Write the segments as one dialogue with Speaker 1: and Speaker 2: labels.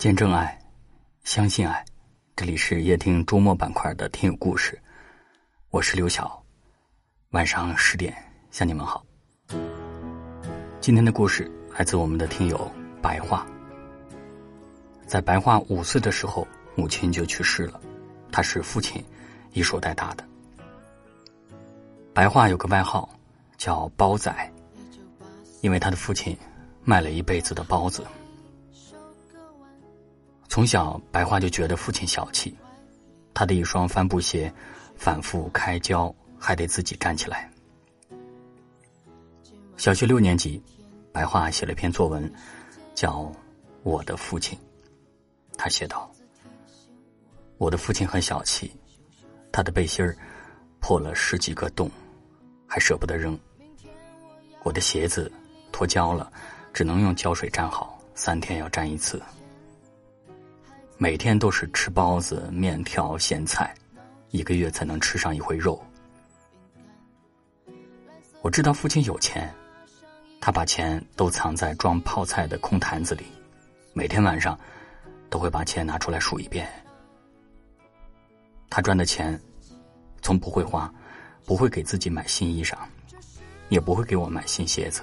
Speaker 1: 见证爱，相信爱。这里是夜听周末板块的听友故事，我是刘晓。晚上十点向你们好。今天的故事来自我们的听友白桦。在白桦五岁的时候，母亲就去世了，他是父亲一手带大的。白桦有个外号叫包仔，因为他的父亲卖了一辈子的包子。从小，白桦就觉得父亲小气，他的一双帆布鞋反复开胶，还得自己站起来。小学六年级，白桦写了篇作文，叫《我的父亲》。他写道：“我的父亲很小气，他的背心儿破了十几个洞，还舍不得扔。我的鞋子脱胶了，只能用胶水粘好，三天要粘一次。”每天都是吃包子、面条、咸菜，一个月才能吃上一回肉。我知道父亲有钱，他把钱都藏在装泡菜的空坛子里，每天晚上都会把钱拿出来数一遍。他赚的钱从不会花，不会给自己买新衣裳，也不会给我买新鞋子。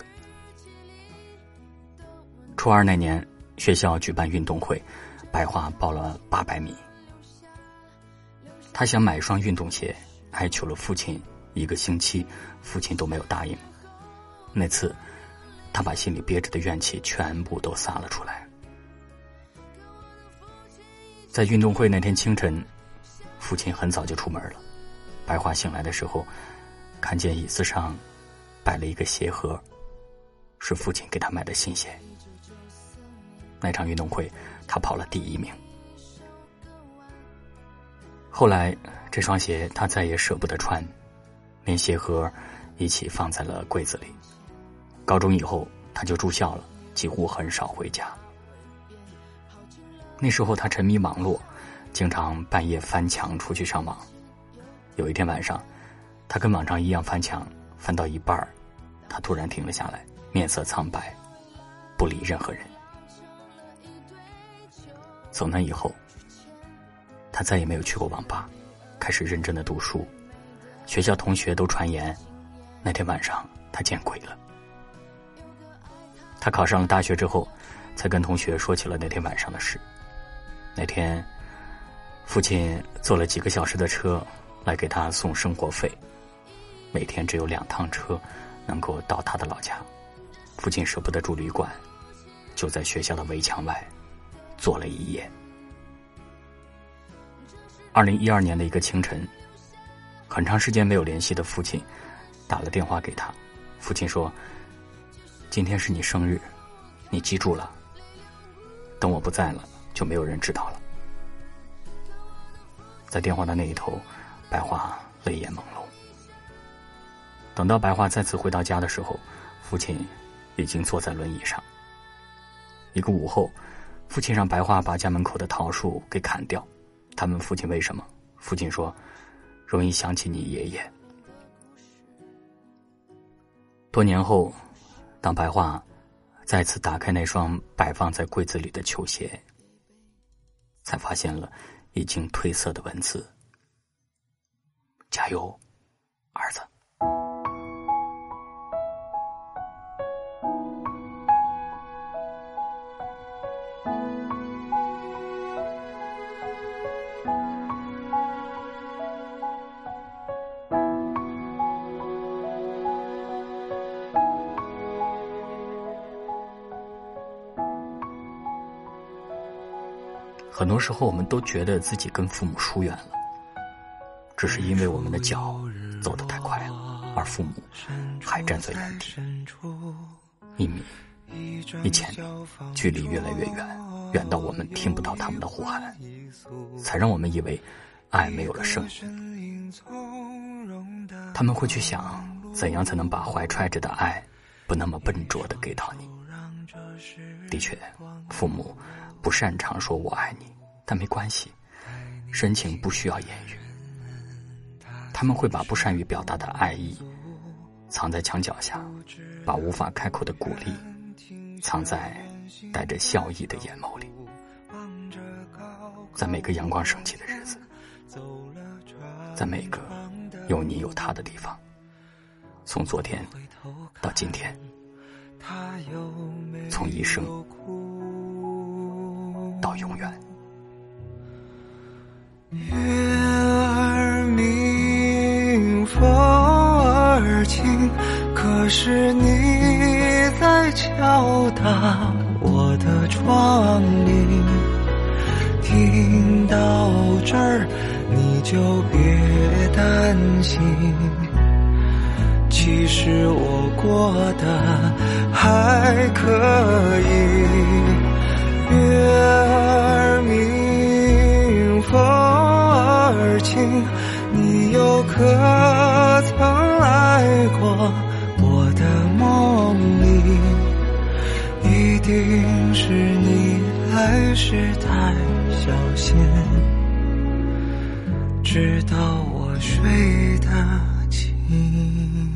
Speaker 1: 初二那年，学校举办运动会。白桦报了八百米，他想买一双运动鞋，哀求了父亲一个星期，父亲都没有答应。那次，他把心里憋着的怨气全部都撒了出来。在运动会那天清晨，父亲很早就出门了。白桦醒来的时候，看见椅子上摆了一个鞋盒，是父亲给他买的新鞋。那场运动会。他跑了第一名。后来，这双鞋他再也舍不得穿，连鞋盒一起放在了柜子里。高中以后，他就住校了，几乎很少回家。那时候他沉迷网络，经常半夜翻墙出去上网。有一天晚上，他跟往常一样翻墙，翻到一半他突然停了下来，面色苍白，不理任何人。从那以后，他再也没有去过网吧，开始认真的读书。学校同学都传言，那天晚上他见鬼了。他考上了大学之后，才跟同学说起了那天晚上的事。那天，父亲坐了几个小时的车来给他送生活费，每天只有两趟车能够到他的老家。父亲舍不得住旅馆，就在学校的围墙外。坐了一夜。二零一二年的一个清晨，很长时间没有联系的父亲打了电话给他。父亲说：“今天是你生日，你记住了。等我不在了，就没有人知道了。”在电话的那一头，白桦泪眼朦胧。等到白桦再次回到家的时候，父亲已经坐在轮椅上。一个午后。父亲让白桦把家门口的桃树给砍掉。他问父亲为什么？父亲说：“容易想起你爷爷。”多年后，当白桦再次打开那双摆放在柜子里的球鞋，才发现了已经褪色的文字：“加油，儿子。”很多时候，我们都觉得自己跟父母疏远了，只是因为我们的脚走得太快了，而父母还站在原地。一米、一千米，距离越来越远，远到我们听不到他们的呼喊，才让我们以为爱没有了声音。他们会去想，怎样才能把怀揣着的爱不那么笨拙的给到你。的确，父母。不擅长说我爱你，但没关系，深情不需要言语。他们会把不善于表达的爱意藏在墙角下，把无法开口的鼓励藏在带着笑意的眼眸里。在每个阳光升起的日子，在每个有你有他的地方，从昨天到今天，从一生到永远。
Speaker 2: 月儿明，风儿轻，可是你在敲打我的窗棂。听到这儿，你就别担心，其实我过得还可以。月儿明，可曾来过我的梦里？一定是你来时太。小心，直到我睡得轻。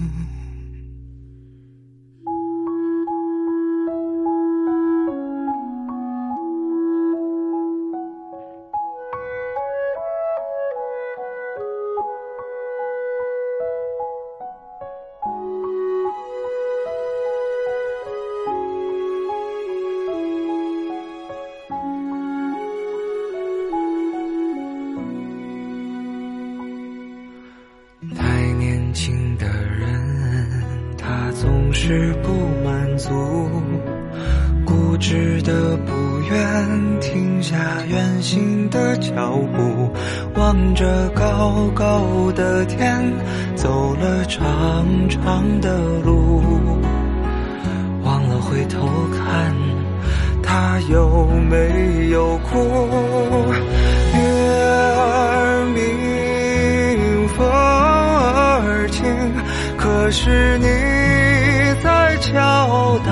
Speaker 2: 只得不愿停下远行的脚步，望着高高的天，走了长长的路，忘了回头看，他有没有哭？月儿明，风儿轻，可是你在。敲打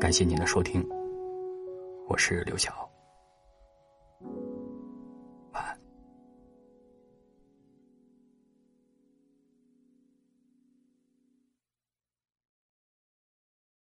Speaker 1: 感谢您的收听，我是刘晓。